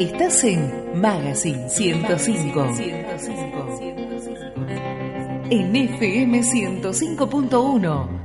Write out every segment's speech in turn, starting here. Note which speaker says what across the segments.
Speaker 1: Estás en Magazine 105. En FM 105.1.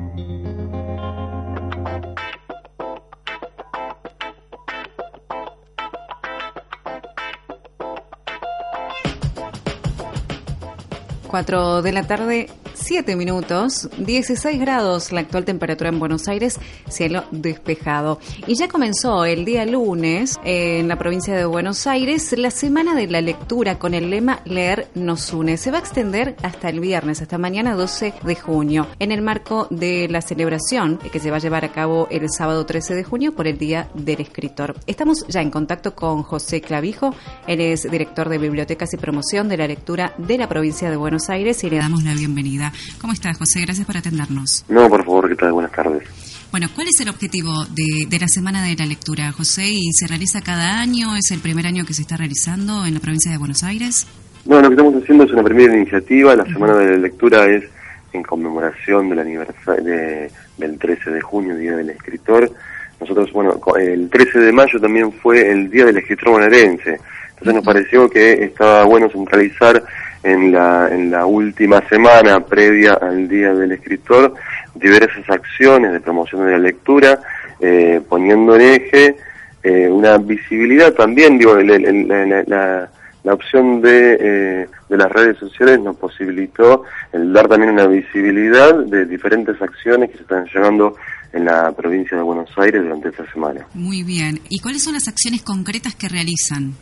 Speaker 1: 4 de la tarde, 7 minutos, 16 grados la actual temperatura en Buenos Aires, cielo despejado. Y ya comenzó el día lunes en la provincia de Buenos Aires la semana de la lectura con el lema Leer nos une. Se va a extender hasta el viernes, hasta mañana 12 de junio, en el marco de la celebración que se va a llevar a cabo el sábado 13 de junio por el Día del Escritor. Estamos ya en contacto con José Clavijo, él es director de Bibliotecas y Promoción de la Lectura de la provincia de Buenos Aires y le damos la bienvenida. ¿Cómo estás, José? Gracias por atendernos.
Speaker 2: No, por favor, ¿qué tal? Buenas tardes.
Speaker 1: Bueno, ¿cuál es el objetivo de, la Semana de la Lectura, José? ¿Y se realiza cada año? ¿Es el primer año que se está realizando en la provincia de Buenos Aires?
Speaker 2: No, lo que estamos haciendo es una primera iniciativa. La Semana de la Lectura es en conmemoración del aniversario del 13 de junio, Día del Escritor. Nosotros, bueno, el 13 de mayo también fue el Día del Escritor bonaerense. Entonces nos pareció que estaba bueno centralizar en la, en la última semana previa al Día del Escritor diversas acciones de promoción de la lectura, eh, poniendo en eje eh, una visibilidad también, digo, la, la, opción de, eh, de las redes sociales nos posibilitó el dar también una visibilidad de diferentes acciones que se están llevando en la provincia de Buenos Aires durante esta semana.
Speaker 1: Muy bien. ¿Y cuáles son las acciones concretas que realizan?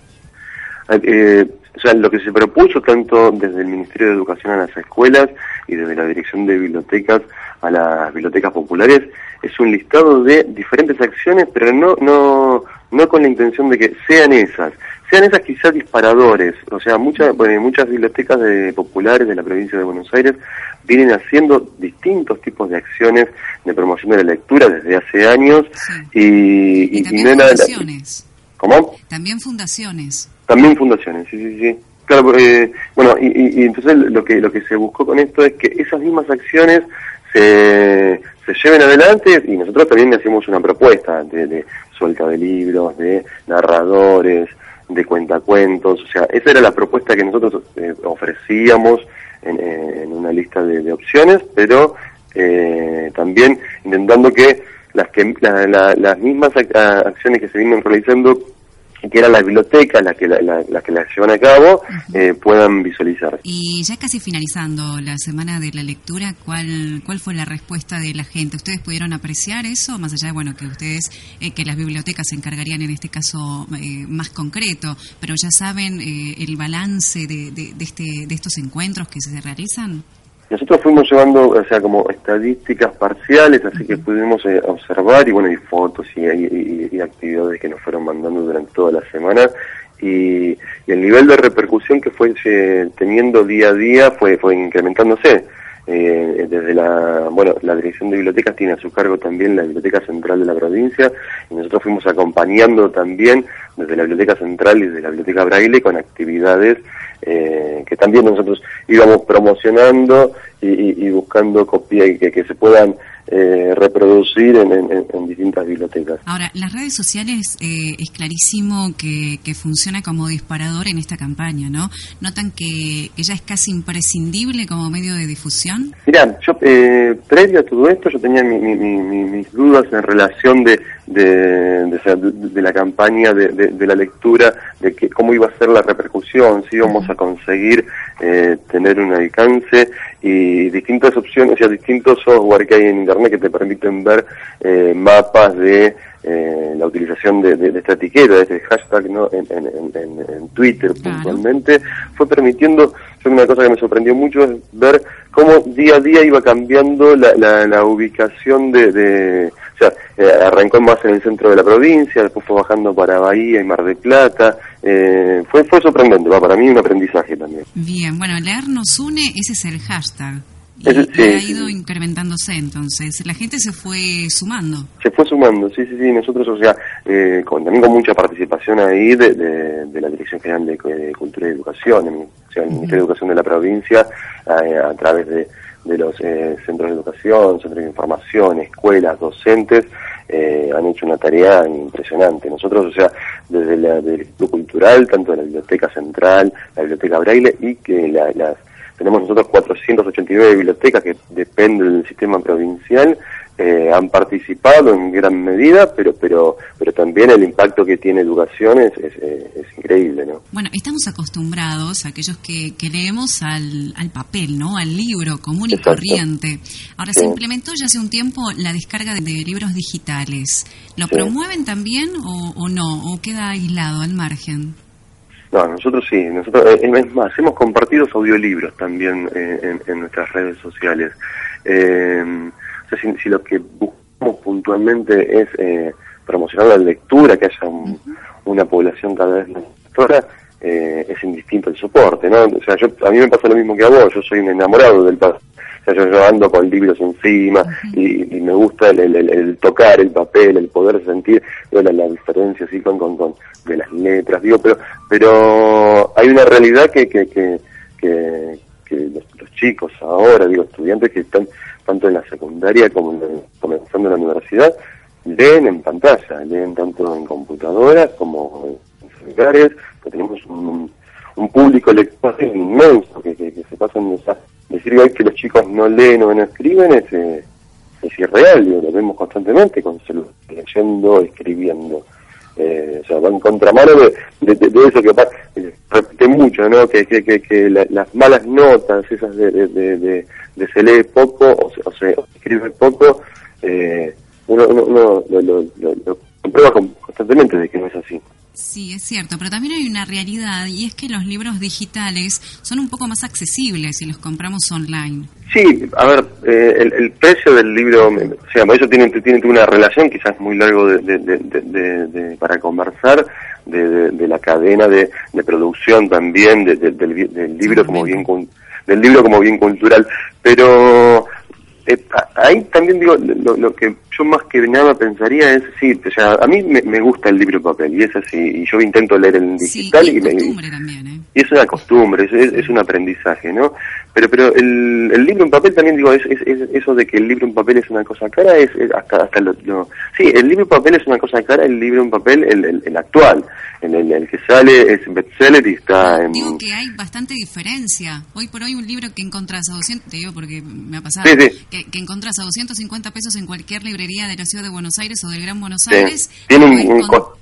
Speaker 2: Eh, o sea, lo que se propuso tanto desde el Ministerio de Educación a las escuelas y desde la Dirección de Bibliotecas a las bibliotecas populares es un listado de diferentes acciones, pero no no no con la intención de que sean esas, sean esas quizás disparadores. O sea, muchas muchas bibliotecas de, populares de la provincia de Buenos Aires vienen haciendo distintos tipos de acciones de promoción de la lectura desde hace años
Speaker 1: y, y, fundaciones.
Speaker 2: ¿Cómo?
Speaker 1: También fundaciones.
Speaker 2: También fundaciones, sí, sí, sí. Claro, eh, bueno, y, y, entonces lo que lo que se buscó con esto es que esas mismas acciones se, se lleven adelante y nosotros también hacemos una propuesta de, de suelta de libros, de narradores, de cuentacuentos, o sea, esa era la propuesta que nosotros eh, ofrecíamos en, en, una lista de, opciones, pero eh, también intentando que las que las mismas acciones que se vienen realizando que eran las bibliotecas las que, la, que las llevan a cabo, eh, puedan visualizar.
Speaker 1: Y ya casi finalizando la semana de la lectura, ¿cuál, ¿cuál fue la respuesta de la gente? ¿Ustedes pudieron apreciar eso? Más allá de bueno, que ustedes, eh, que las bibliotecas se encargarían en este caso eh, más concreto, pero ya saben el balance de, de, de, este, de estos encuentros que se realizan.
Speaker 2: Nosotros fuimos llevando, o sea, como estadísticas parciales, así que pudimos eh, observar y bueno, y fotos y, actividades que nos fueron mandando durante toda la semana y, el nivel de repercusión que fue eh, teniendo día a día fue, fue incrementándose. Eh, desde la, bueno, la Dirección de Bibliotecas tiene a su cargo también la Biblioteca Central de la provincia y nosotros fuimos acompañando también desde la Biblioteca Central y desde la Biblioteca Braille con actividades eh, que también nosotros íbamos promocionando y, buscando copias y que, se puedan eh, reproducir en, distintas bibliotecas.
Speaker 1: Ahora, las redes sociales eh, es clarísimo que, que, funciona como disparador en esta campaña, ¿no? ¿Notan que, ella es casi imprescindible como medio de difusión?
Speaker 2: Mira, yo eh, previo a todo esto yo tenía mis dudas en relación de, de, la campaña de, la lectura, de que, cómo iba a ser la repercusión, si íbamos a conseguir eh, tener un alcance y distintas opciones, o sea, distintos software que hay en Internet que te permiten ver eh, mapas de eh, la utilización de, de, esta etiqueta, de este hashtag ¿no? en, en, Twitter puntualmente, fue permitiendo, una cosa que me sorprendió mucho es ver cómo día a día iba cambiando la, la, la ubicación de, o sea, eh, arrancó más en el centro de la provincia, después fue bajando para Bahía y Mar de Plata, eh, fue, fue sorprendente, va para mí un aprendizaje también.
Speaker 1: Bien, bueno, leer nos une, ese es el hashtag. Y, ha ido incrementándose entonces, la gente se fue sumando.
Speaker 2: Se fue sumando, sí, sí, sí, nosotros, o sea, eh, con, también con mucha participación ahí de, de, la Dirección General de, Cultura y Educación, o sea, el Ministerio de Educación de la provincia, a través de de los eh, centros de educación, centros de información, escuelas, docentes, eh, han hecho una tarea impresionante. Nosotros, o sea, desde la del cultural, tanto la Biblioteca Central, la Biblioteca Braille y que las tenemos nosotros 489 bibliotecas que dependen del sistema provincial eh, han participado en gran medida, pero pero pero también el impacto que tiene educación es, es, increíble, ¿no?
Speaker 1: Bueno, estamos acostumbrados, aquellos que, que leemos al, al papel, ¿no? Al libro común y corriente. Ahora, se implementó ya hace un tiempo la descarga de, libros digitales. ¿Lo promueven también o, o no? ¿O queda aislado, al margen?
Speaker 2: No, nosotros sí, nosotros, eh, es más, hemos compartido audiolibros también eh, en, nuestras redes sociales. Eh, si, lo que buscamos puntualmente es eh, promocionar la lectura, que haya una población cada vez más lectora, eh, es indistinto el soporte, ¿no? O sea, yo, a mí me pasa lo mismo que a vos, yo soy un enamorado del papel. O sea, yo, ando con libros encima y, me gusta el, tocar el papel, el poder sentir la, la diferencia así con, con, de las letras, digo, pero pero hay una realidad que, que, que, que, los, chicos ahora, digo, estudiantes que están tanto en la secundaria como en, comenzando en la universidad, leen en pantalla, leen tanto en computadoras como en celulares, que tenemos un, público lector inmenso que, que, se pasan esa, decir hoy que los chicos no leen o no escriben es, eh, es irreal, lo vemos constantemente con leyendo, escribiendo. Eh, o sea, va en contramano de, de, eso que eh, repite mucho, ¿no? Que, que, que, las malas notas, esas de, de, se lee poco o se, escribe poco, eh, uno, uno, lo, lo, lo, comprueba constantemente de que no es así.
Speaker 1: Sí, es cierto, pero también hay una realidad y es que los libros digitales son un poco más accesibles si los compramos online.
Speaker 2: Sí, a ver, eh, el, precio del libro, o sea, eso tiene, tiene una relación, quizás muy largo de, para conversar, de, la cadena de, producción también, del, libro como bien del libro como bien cultural, pero eh, ahí también digo, lo, que yo más que nada pensaría es, sí, o sea, a mí me, gusta el libro en papel y es así, y yo intento leer en digital y, me, también, ¿eh? y es una costumbre, es, es, un aprendizaje, ¿no? Pero pero el, el libro en papel también digo, es, eso de que el libro en papel es una cosa cara, es, hasta, hasta lo, Sí, el libro en papel es una cosa cara, el libro en papel, el, el, actual, el, el, que sale es bestseller y está en...
Speaker 1: Digo que hay bastante diferencia. Hoy por hoy un libro que encontrás a 200, te digo porque me ha pasado, Que, que encontrás a 250 pesos en cualquier librería de la ciudad de Buenos Aires o del Gran Buenos Aires,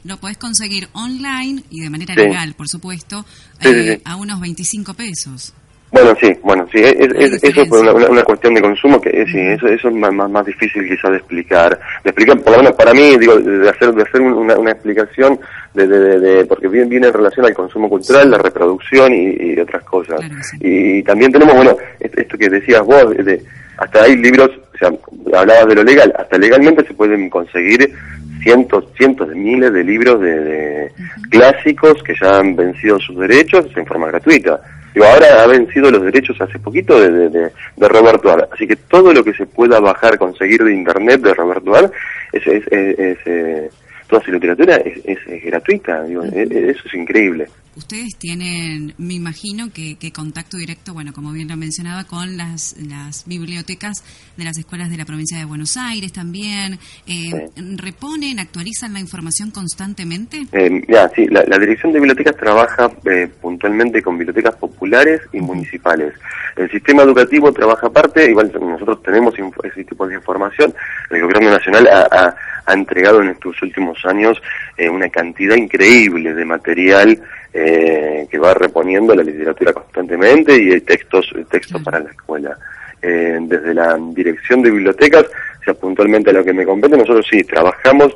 Speaker 1: lo, podés conseguir online y de manera legal, por supuesto, eh, a unos 25 pesos.
Speaker 2: Bueno, sí, bueno, sí, es, eso fue una, una, cuestión de consumo que sí, eso, eso es más, más, difícil quizás de explicar, de explicar, por lo menos para mí, digo, de hacer, de hacer una, una explicación de, de, de, porque bien viene en relación al consumo cultural, la reproducción y, otras cosas. y, también tenemos, bueno, esto que decías vos, de, hasta hay libros, o sea, hablabas de lo legal, hasta legalmente se pueden conseguir cientos, cientos de miles de libros de, clásicos que ya han vencido sus derechos en forma gratuita Digo, ahora ha vencido los derechos hace poquito de, de, de, Ar. Así que todo lo que se pueda bajar, conseguir de internet de Roberto Ar, es, es, es, eh, toda su literatura es, gratuita. Digo, e, e, eso es increíble.
Speaker 1: Ustedes tienen, me imagino, que, contacto directo, bueno, como bien lo mencionaba, con las, las bibliotecas de las escuelas de la provincia de Buenos Aires también. Eh, ¿Reponen, actualizan la información constantemente?
Speaker 2: Eh, ya, sí, la, Dirección de Bibliotecas trabaja eh, puntualmente con bibliotecas populares y municipales. El sistema educativo trabaja aparte, igual nosotros tenemos ese tipo de información. El Gobierno Nacional ha, ha entregado en estos últimos años eh, una cantidad increíble de material eh, que va reponiendo la literatura constantemente y hay textos, textos para la escuela. Eh, desde la dirección de bibliotecas, o sea, puntualmente a lo que me compete, nosotros sí trabajamos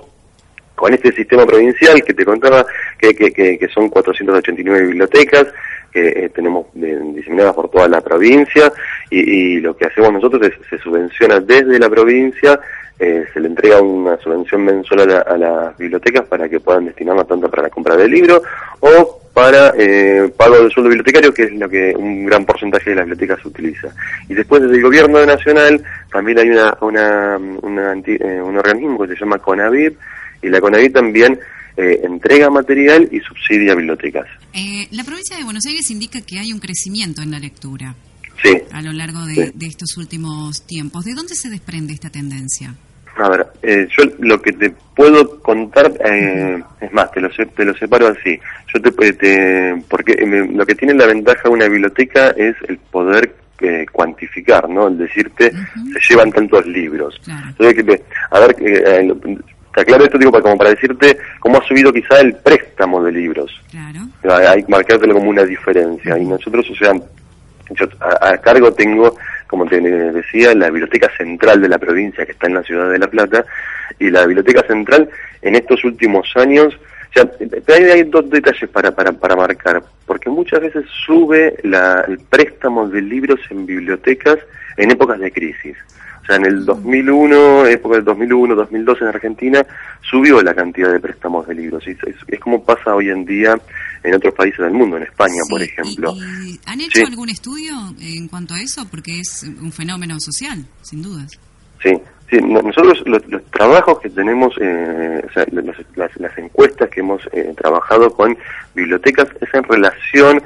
Speaker 2: con este sistema provincial que te contaba que, que, que, son 489 bibliotecas que eh, tenemos diseminadas por toda la provincia y, lo que hacemos nosotros es se subvenciona desde la provincia eh, se le entrega una subvención mensual a, las bibliotecas para que puedan destinarla tanto para la compra del libro o para eh, pago del sueldo bibliotecario, que es lo que un gran porcentaje de las bibliotecas utiliza. Y después desde el gobierno nacional también hay una, una, un organismo que se llama CONAVIP, y la CONAVIP también eh, entrega material y subsidia bibliotecas.
Speaker 1: la provincia de Buenos Aires indica que hay un crecimiento en la lectura.
Speaker 2: Sí.
Speaker 1: A lo largo de, de estos últimos tiempos. ¿De dónde se desprende esta tendencia?
Speaker 2: A ver, eh, yo lo que te puedo contar, eh, es más, te lo, te lo separo así. Yo te, te porque lo que tiene la ventaja de una biblioteca es el poder eh, cuantificar, ¿no? El decirte, se llevan tantos libros. Entonces, a ver, eh, te aclaro esto digo para, como para decirte cómo ha subido quizá el préstamo de libros. Claro. Hay que marcártelo como una diferencia. Y nosotros, o sea, yo a, cargo tengo, como te decía, la Biblioteca Central de la provincia que está en la ciudad de La Plata, y la Biblioteca Central en estos últimos años, ya, hay, hay dos detalles para, para, para marcar, porque muchas veces sube la, el préstamo de libros en bibliotecas en épocas de crisis. O sea, en el 2001, época del 2001, 2002 en Argentina, subió la cantidad de préstamos de libros. Es, es, como pasa hoy en día en otros países del mundo, en España, por ejemplo.
Speaker 1: ¿Han hecho algún estudio en cuanto a eso? Porque es un fenómeno social, sin dudas.
Speaker 2: Sí, sí nosotros los, trabajos que tenemos, eh, o sea, las, encuestas que hemos eh, trabajado con bibliotecas es en relación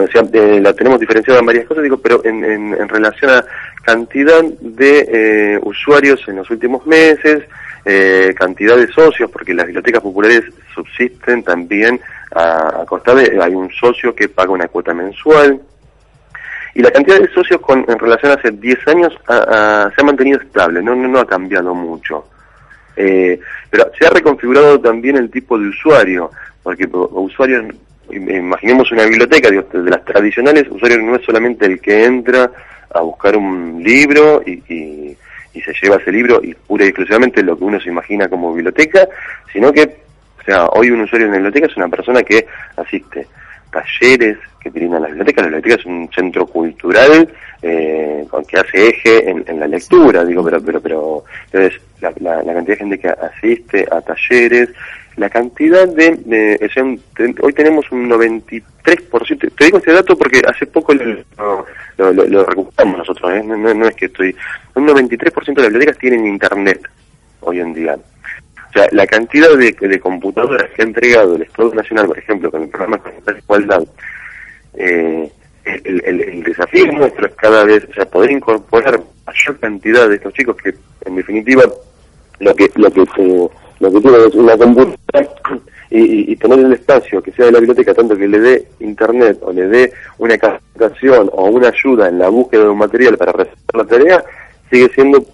Speaker 2: o sea, eh, la tenemos diferenciada en varias cosas, digo, pero en, en, relación a cantidad de eh, usuarios en los últimos meses, eh, cantidad de socios, porque las bibliotecas populares subsisten también a, costa de, hay un socio que paga una cuota mensual, y la cantidad de socios con, en relación a hace 10 años se ha mantenido estable, no, no, ha cambiado mucho. pero se ha reconfigurado también el tipo de usuario, porque usuarios imaginemos una biblioteca de las tradicionales, usuario no es solamente el que entra a buscar un libro y, y, se lleva ese libro y pura y exclusivamente lo que uno se imagina como biblioteca, sino que, o sea, hoy un usuario en la biblioteca es una persona que asiste talleres que tienen las bibliotecas, la biblioteca es un centro cultural eh, que hace eje en, la lectura, digo, pero, pero, pero, entonces, la cantidad de gente que asiste a talleres, la cantidad de, hoy tenemos un 93%, te digo este dato porque hace poco lo, lo, recuperamos nosotros, ¿eh? no, es que estoy, un 93% de las bibliotecas tienen internet hoy en día. O sea, la cantidad de, de computadoras que ha entregado el Estado Nacional, por ejemplo, con el programa de igualdad, eh, el, el, desafío nuestro es cada vez, o sea, poder incorporar mayor cantidad de estos chicos que, en definitiva, lo que lo que se lo que tiene es una computadora y, tener el espacio que sea de la biblioteca, tanto que le dé internet o le dé una capacitación o una ayuda en la búsqueda de un material para resolver la tarea, sigue siendo,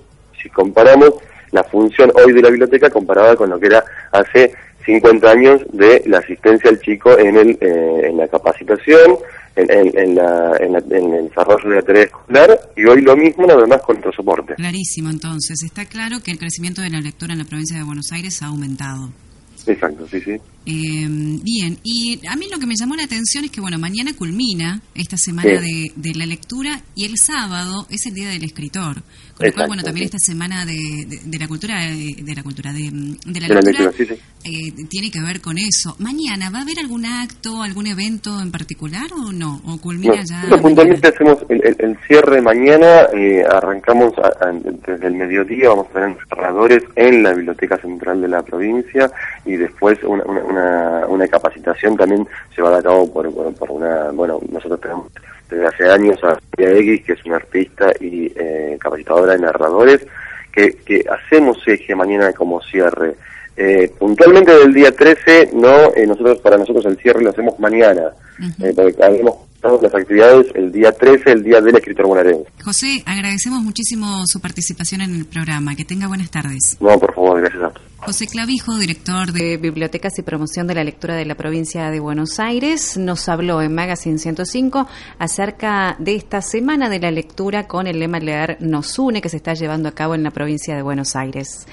Speaker 2: si comparamos, la función hoy de la biblioteca comparada con lo que era hace 50 años de la asistencia al chico en, el, eh, en la capacitación, en, la, en, el desarrollo de la tarea escolar y hoy lo mismo nada más con otro soporte.
Speaker 1: Clarísimo, entonces. Está claro que el crecimiento de la lectura en la provincia de Buenos Aires ha aumentado.
Speaker 2: Exacto, sí, sí.
Speaker 1: Eh, bien, y a mí lo que me llamó la atención es que, bueno, mañana culmina esta semana de, de, la lectura y el sábado es el Día del Escritor. Con lo cual, bueno, también esta semana de, de, la cultura, de, la cultura, de, la lectura, eh, tiene que ver con eso. Mañana, ¿va a haber algún acto, algún evento en particular o no? ¿O culmina ya?
Speaker 2: puntualmente hacemos el, cierre mañana, eh, arrancamos desde el mediodía, vamos a tener cerradores en la Biblioteca Central de la provincia y después una una, capacitación también llevada a cabo por, por, una, bueno, nosotros tenemos desde hace años a X, que es una artista y eh, capacitadora de narradores, que, que hacemos eje mañana como cierre. Eh, puntualmente del día 13, no, eh, nosotros para nosotros el cierre lo hacemos mañana, porque haremos todas las actividades el día 13, el día del escritor bonaerense.
Speaker 1: José, agradecemos muchísimo su participación en el programa. Que tenga buenas tardes.
Speaker 2: No, por favor, gracias a todos.
Speaker 1: José Clavijo, director de Bibliotecas y Promoción de la Lectura de la provincia de Buenos Aires, nos habló en Magazine 105 acerca de esta semana de la lectura con el lema Leer nos une que se está llevando a cabo en la provincia de Buenos Aires.